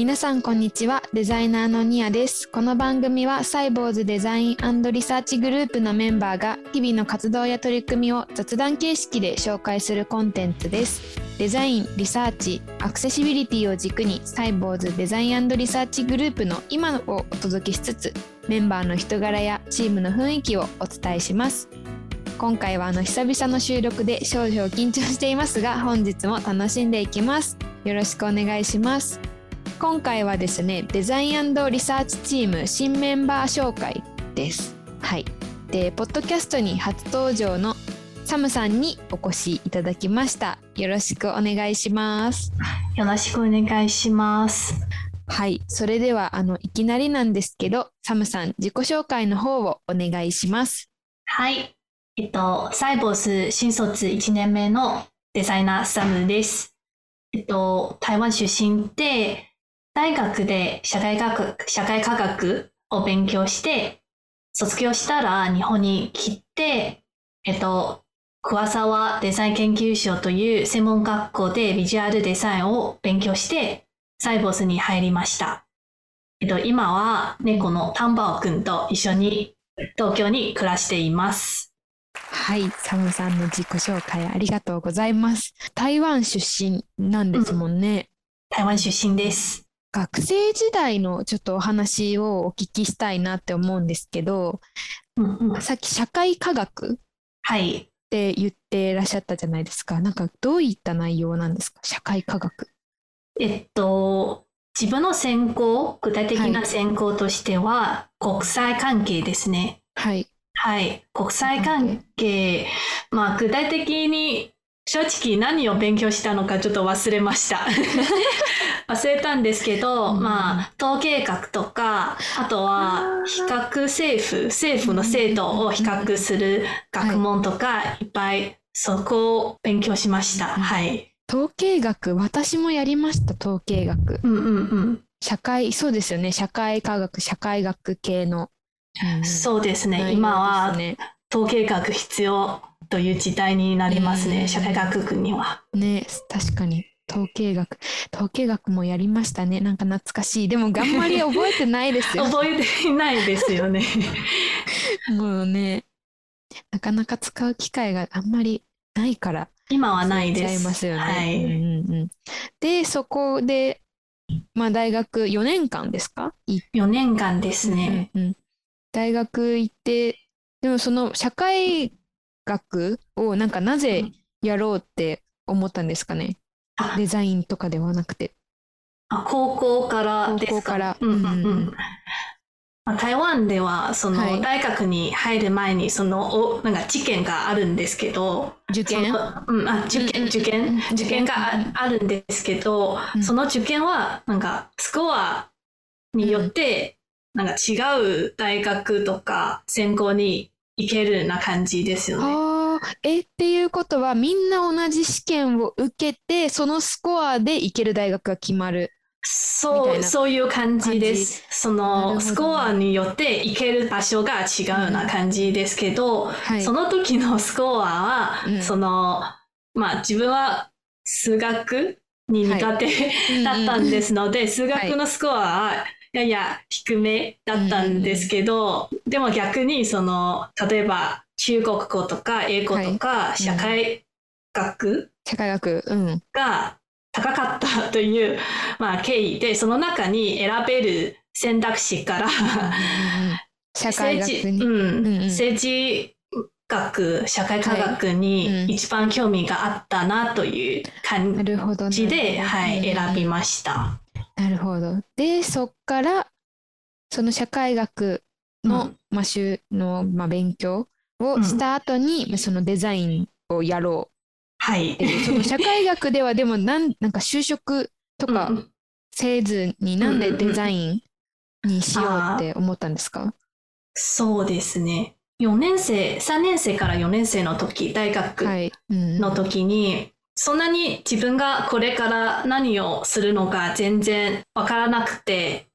皆さんこんにちは。デザイナーのニアです。この番組はサイボウズデザインリサーチグループのメンバーが日々の活動や取り組みを雑談形式で紹介するコンテンツです。デザインリサーチアクセシビリティを軸にサイボウズデザインリサーチグループの今をお届けしつつメンバーの人柄やチームの雰囲気をお伝えします。今回はあの久々の収録で少々緊張していますが本日も楽しんでいきます。よろしくお願いします。今回はですねデザインリサーチチーム新メンバー紹介です。はい。でポッドキャストに初登場のサムさんにお越しいただきました。よろしくお願いします。よろしくお願いします。はい。それではあのいきなりなんですけどサムさん自己紹介の方をお願いします。はい。えっと、サイボース新卒1年目のデザイナーサムです。えっと、台湾出身で、大学で社会学、社会科学を勉強して、卒業したら日本に来て、えっと、桑沢デザイン研究所という専門学校でビジュアルデザインを勉強して、サイボースに入りました。えっと、今は猫のタンバオくんと一緒に東京に暮らしています。はい、サムさんの自己紹介ありがとうございます。台湾出身なんですもんね。うん、台湾出身です。学生時代のちょっとお話をお聞きしたいなって思うんですけど、うんうん、さっき社会科学はいって言ってらっしゃったじゃないですか。なんかどういった内容なんですか？社会科学。えっと自分の専攻具体的な専攻としては、国際関係ですね。はい。はい。国際関係、まあ具体的に正直何を勉強したのかちょっと忘れました。忘れたんですけど、まあ統計学とか、あとは比較政府、政府の制度を比較する学問とか、いっぱいそこを勉強しました。はい。統計学、私もやりました、統計学。うんうんうん。社会、そうですよね。社会科学、社会学系のそうですね。今は統計学必要という時代になりますね。社会学部には。ね、確かに。統計学統計学もやりましたね。なんか懐かしい。でもあんまり覚えてないですよ。覚えていないですよね。もうねなかなか使う機会があんまりないから今はないです。ますよね、はい、うんうん、でそこでまあ大学4年間ですか？4年間ですね、うんうん、大学行ってでもその社会学をなんかなぜやろうって思ったんですかね、うん、デザインとかではなくて。あ高校からですか？高校から、うんうんうん。まあ、台湾ではその大学に入る前にそのおなんか事件があるんですけど。受験、うん、あ受験受験？受験があるんですけど、その受験はなんかスコアによってなんか違う大学とか専攻に行けるな感じですよね。あえっていうことはみんな同じ試験を受けてそのスコアで行ける大学が決まる。そう、そういう感じです。そのスコアによって行ける場所が違うな感じですけど、うん。はい、その時のスコアは、うん、その、まあ自分は数学に苦手、はい、だったんですので、数学のスコアはやや低めだったんですけど、うん、でも逆にその例えば中国語とか英語とか社会学、社会学、うん、が高かったという、まあ、経緯でその中に選べる選択肢から社会学に、うん。うん、政治学社会科学に一番興味があったなという感じで、はい、選びました。なるほど。で、そっから、その社会学の、うん、まあ、週の、まあ、勉強をした後に、うん、そのデザインをやろう。はい。その社会学ではでもなん、なんか就職とかせずに、なんでデザインにしようって思ったんですか、そうですね。4年生、3年生から4年生の時、大学の時に、そんなに自分がこれから何をするのか全然わからなくて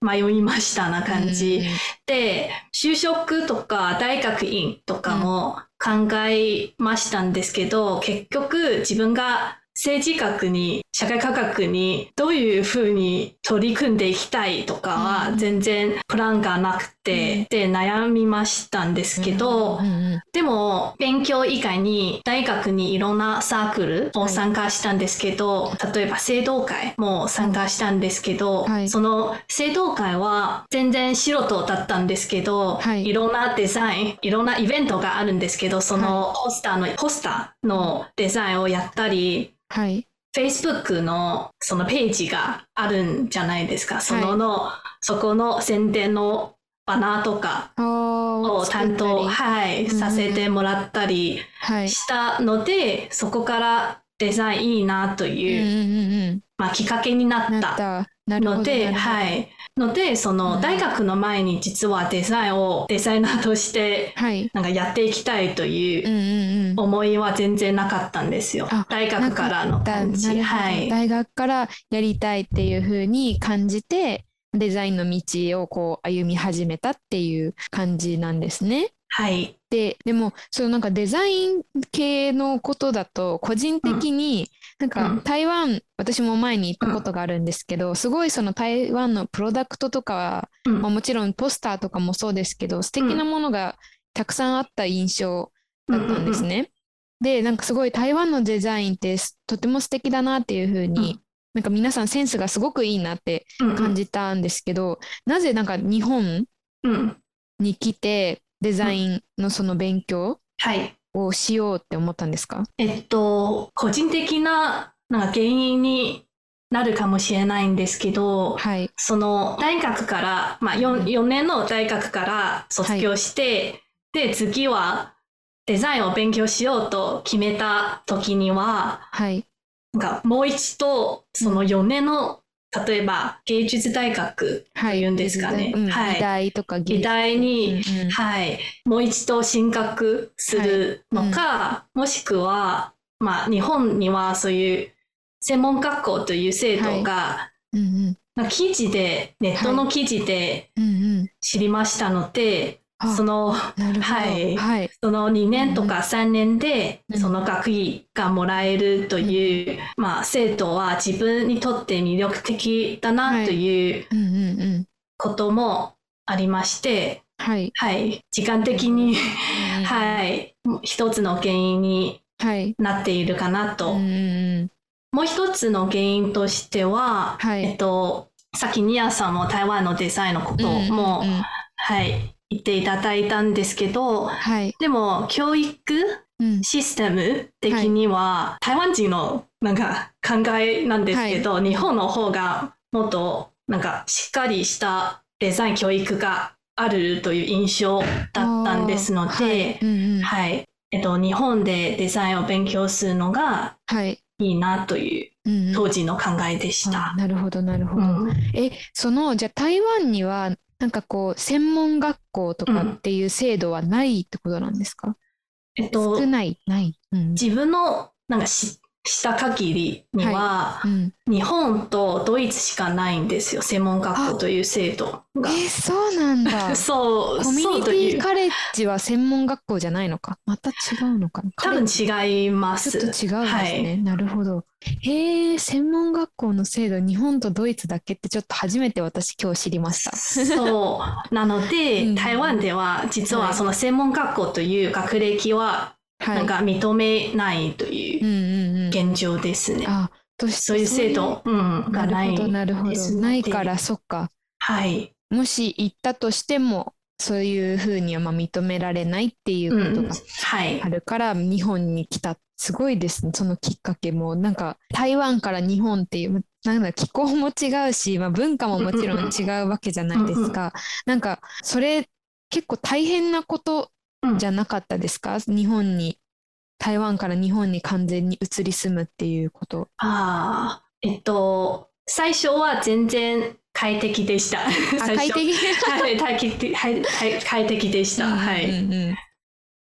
迷いましたな感じ、で就職とか大学院とかも考えましたんですけど、結局自分が政治学に、社会科学にどういうふうに取り組んでいきたいとかは全然プランがなくて、で悩みましたんですけど、うんうんでも勉強以外に大学にいろんなサークルを参加したんですけど、例えば聖堂会も参加したんですけど、はい。その聖堂会は全然素人だったんですけど、はい。いろんなデザイン、いろんなイベントがあるんですけど、そのポスターの、ポスターのデザインをやったり、はい。Facebook のそのページがあるんじゃないですか。そのの、そこの宣伝のバナーとかをを担当、はい、うんさせてもらったりはい。したので、そこからデザインいいなとうんいう、うんうんまあ、きっかけになっった。ので、はい。ので、その大学の前に実はデザインをデザイナーとしてはい。なんかやっていきたいといううんうんうん。思いは全然なかったんですよあ。大学からのだ感じ。はい。大学からやりたいっていう風に感じてデザインの道をこう歩み始めたっていう感じなんですね。はい。ででもそのなんかデザイン系のことだと個人的になんかうん台湾私も前に行ったことがあるんですけどすごいその台湾のプロダクトとかうんまあもちろんポスターとかもそうですけど素敵なものがたくさんあった印象だったんですね。でなんかすごい台湾のデザインってすとても素敵だなっていう風に、うんなんか皆さんセンスがすごくいいなってうん感じたんですけど、なぜなんか日本うん。に来てデザインのその勉強はい。をしようって思ったんですか？えっと、個人的ななんか原因になるかもしれないんですけど、はい。その大学から、まあ 4, 4年の大学から卒業して、で、次はデザインを勉強しようと決めた時には、はいなんかもう一度、その4年の、例えば芸術大学はい。というんですかね。うん。はい。美大とか技美大に、うんうん。はい、もう一度進学するのか、もしくは、まあ、日本にはそういう専門学校という制度が、うんうん。まあ記事で、ネットの記事でうんうん。知りましたので、あその、はい。はい。その2年とか3年でうん。その学位がもらえるという、まあ、制度は自分にとって魅力的だなといううんうんうん。こともありまして、はい。はい、時間的に、いはい、一つの原因にはい。なっているかなと。うんうんうん。もう一つの原因としては、はい。えっと、さっきニアさんも台湾のデザインのことも、うんうんうん。はい、言っていただいたんですけど、はい。でも教育うん。システム的には、台湾人のなんか考えなんですけど、日本の方がもっとなんかしっかりしたデザイン教育があるという印象だったんですので、はい。うんうん。はい。えっと、日本でデザインを勉強するのがはい。いいなといううんうん。当時の考えでした。あ。なるほどなるほど、うん。えそのじゃあ台湾にはなんかこう専門学校とかっていう制度はないってことなんですか、えっと少、ないない、うん。自分のなんかしした限りには、うん、日本とドイツしかないんですよ、専門学校という制度が。えそうなんだ。そう、コミュニテ。ィカレッジは専門学校じゃないのか？また違うのかな？多分違います。ちょっと違うんですね、なるほど。へえ専門学校の制度日本とドイツだけってちょっと初めて私今日知りました。そう。なので、うん。台湾では実ははい。その専門学校という学歴ははい。なんか認めないとうんいううんうん現状ですね。あそういう制度、うん、がななるほどないるほどないからそっか。はい。もし行ったとしてもそういうふうにはまあ認められないっていううんことが、はい。あ。るから日本に来た。すごいですね。そのきっかけも。なんか台湾から日本っていうなんだ気候も違うし、まあ、文化ももちろん違うわけじゃないですか。なんかそれ結構大変なことじゃなかったですか？日本に台湾から日本に完全に移り住むっていうこと。ああ、えっと、最初は全然快適でした。快適？はい、快適はいはい快適でした。はい。うんうんうん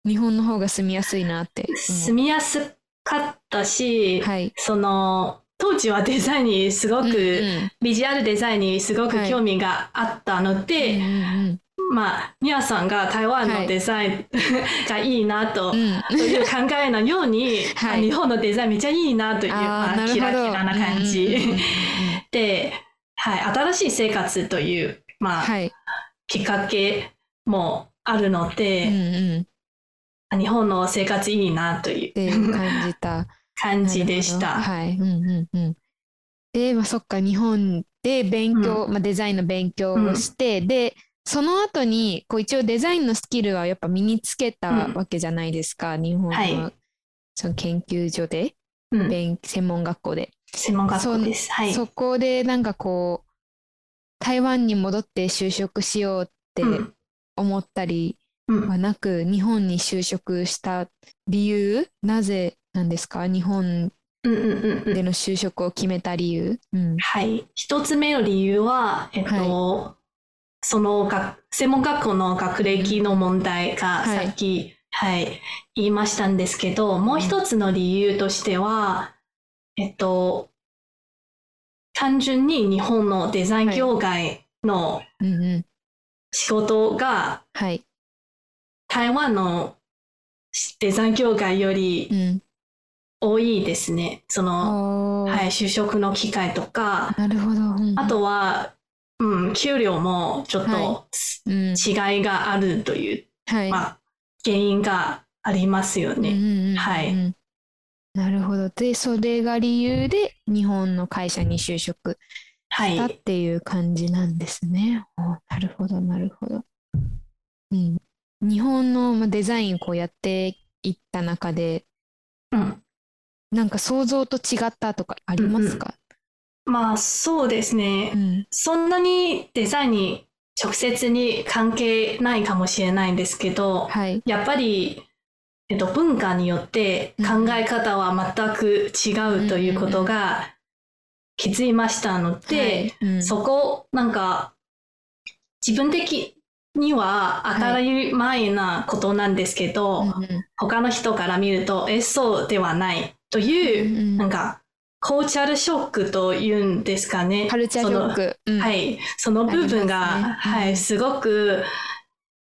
日本の方が住みやすいなって。住みやすかったし、はい。その、当時はデザインにすごく、うんうんビジュアルデザインにすごくはい興味があったので、うんうんまあ、ミヤさんが台湾のデザイン がいいなと,、いう考えのように、はい日本のデザインめっちゃいいなという、まあ、キラキラな感じ。で、はい、新しい生活という、まあはい。きっかけもあるのうんで、うん。日本の生活いいなという感じた。感じでした。はい。うんうんうん。で、まあ、そっか、日本で勉強、まあ、デザインの勉強をして、で、その後に、こう一応デザインのスキルはやっぱ身につけたうんわけじゃないですか、日本はいのその研究所で、うん、勉専門学校で。専門学校です。はい。そこでなんかこう、台湾に戻って就職しようってうん思ったりうんはなく、日本に就職した理由、なぜなんですか？日本うんうんうんうんでの就職を決めた理由。うん。はい。一つ目の理由は、えっと、その学専門学校の学歴の問題がはいさっき、はい、言いましたんですけど、もう一つの理由としては、えっと、単純に日本のデザイン業界の。仕事がはい。台湾のデザイン業界よりうん。多いですね。その、はい、就職の機会とか、なるほど。うんあ、とは、うん、給料もちょっと。違いがあるという、はい。まあ、原因がありますよね。うんうんうんうんはい。なるほど。で、それが理由で日本の会社に就職したっはい。ていう感じなんですね。おなるほど、なるほど。うん。日本のまあデザインをこうやっていった中で、うん、なんか想像と違ったとかありますか？まあ、そうですね。うん。そんなにデザインに直接に関係ないかもしれないんですけど、はい。やっぱり、えっと、文化によって考え方は全く違うということが気づきましたので、はいうんそこ、なんか、自分的には当たり前なことなんですけど、うんうん他の人から見ると、え、そうではないという、うんうんなんか、コーチャルショックというんですかね。カルチャーショック。うんはい。その部分が、ねうんはい、すごく、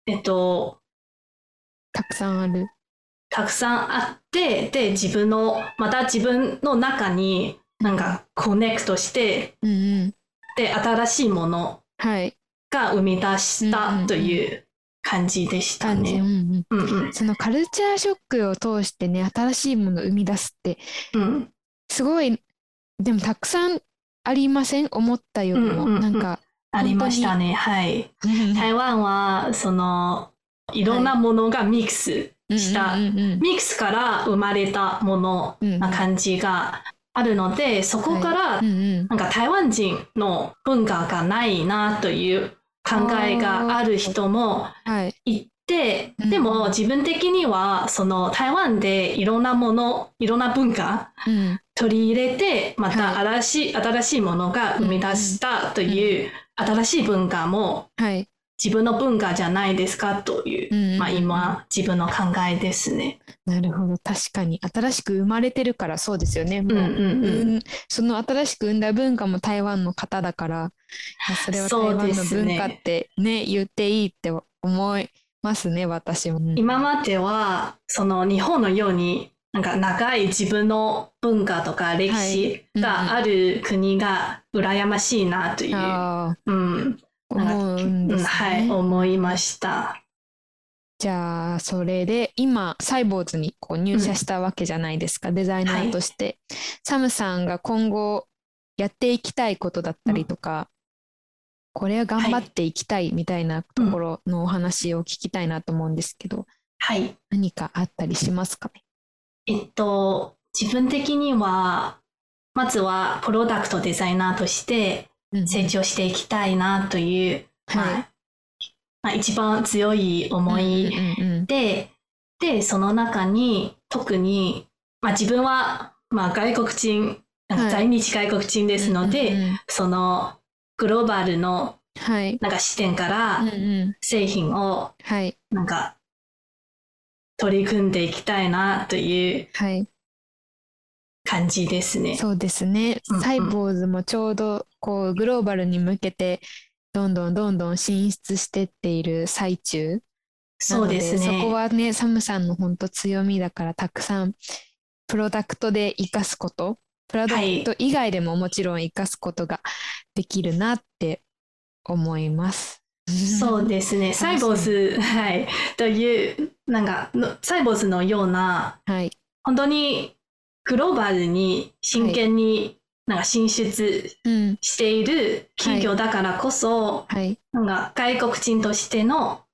えっと、たくさんある。たくさんあって、で、自分の、また自分の中に、なんか、コネクトして、うんうん。で、新しいものはい。が生み出したという感じでしたね。そのカルチャーショックを通してね、新しいものを生み出すって、うん。すごい、でもたくさんありません？思ったよりも。うんうんうんなんか、ありましたね。はい。は 台湾は、その、いろんなものがミックスした、うんうんうんミックスから生まれたものな感じがあるので、そこからなんか台湾人の文化がないなという考えがある人もはい。いて、うんでも自分的にはその台湾でいろんなもの、いろんな文化うん取り入れて、または新しい、新しいものが生み出したという新しい文化もはい。自分の文化じゃないですかという、うんうんうんまあ今自分の考えですね。なるほど。確かに。新しく生まれてるからそうですよね。もううんうんうんうんその新しく生んだ文化も台湾の方だから、それは台湾の文化ってね、言っていいって思いますね、私も。今まではその日本のようになんか長い自分の文化とか歴史がある国が羨ましいなという、ああ、うん思うんですね。はい、思いました。じゃあ、それで今、サイボーズにこう入社したわけじゃないですか、デザイナーとして。サムさんが今後やっていきたいことだったりとか、これは頑張っていきたいみたいなところのお話を聞きたいなと思うんですけど、はい。何かあったりしますか？ねえっと、自分的には、まずはプロダクトデザイナーとして成長していきたいなという、まあはい。まあ、一番強い思いうんうんうんで、で、その中に特に、まあ、自分は、まあ、外国人、在日外国人ですので、うんうんうん。そのグローバルのはい。なんか視点から製品をはい。なんか取り組んでいきたいなというはい。感じですね。そうですねうんうん。サイボーズもちょうどこうグローバルに向けてどんどんどんどん進出してっている最中そうですね。そこはねサムさんの本当強みだからたくさんプロダクトで生かすことプロダクト以外でももちろん生かすことができるなって思います。そうですね。サイボーズ、はい、というなんかサイボーズのような、はい、本当にグローバルに真剣になんか進出している企業だからこそ、はい、なんか外国人としての、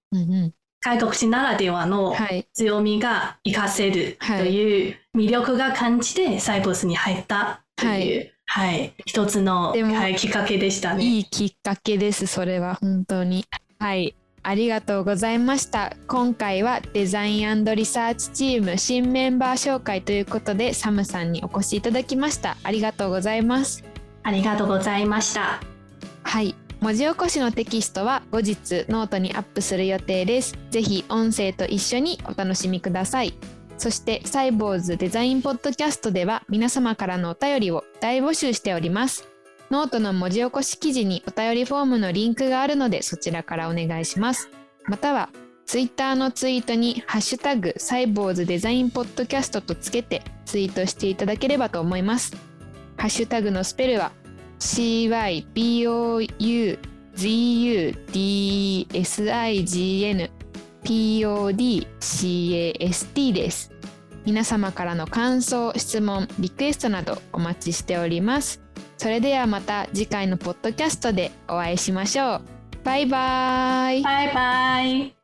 外国人ならではの強みが活かせるという魅力が感じてサイボスに入ったという、はい、はい、一つの、はい、きっかけでしたね。いいきっかけです、それは本当に。はい。ありがとうございました。今回はデザインリサーチチーム新メンバー紹介ということでサムさんにお越しいただきました。ありがとうございます。ありがとうございました。はい。文字起こしのテキストは後日ノートにアップする予定です。ぜひ音声と一緒にお楽しみください。そしてサイボウズデザインポッドキャストでは皆様からのお便りを大募集しております。ノートの文字起こし記事にお便りフォームのリンクがあるのでそちらからお願いします。または、ツイッターのツイートにハッシュタグサイボウズデザインポッドキャストとつけてツイートしていただければと思います。ハッシュタグのスペルは CYBOZU DESIGN PODCAST です。皆様からの感想、質問、リクエストなどお待ちしております。それではまた次回のポッドキャストでお会いしましょう。バイバイ。バイバイ。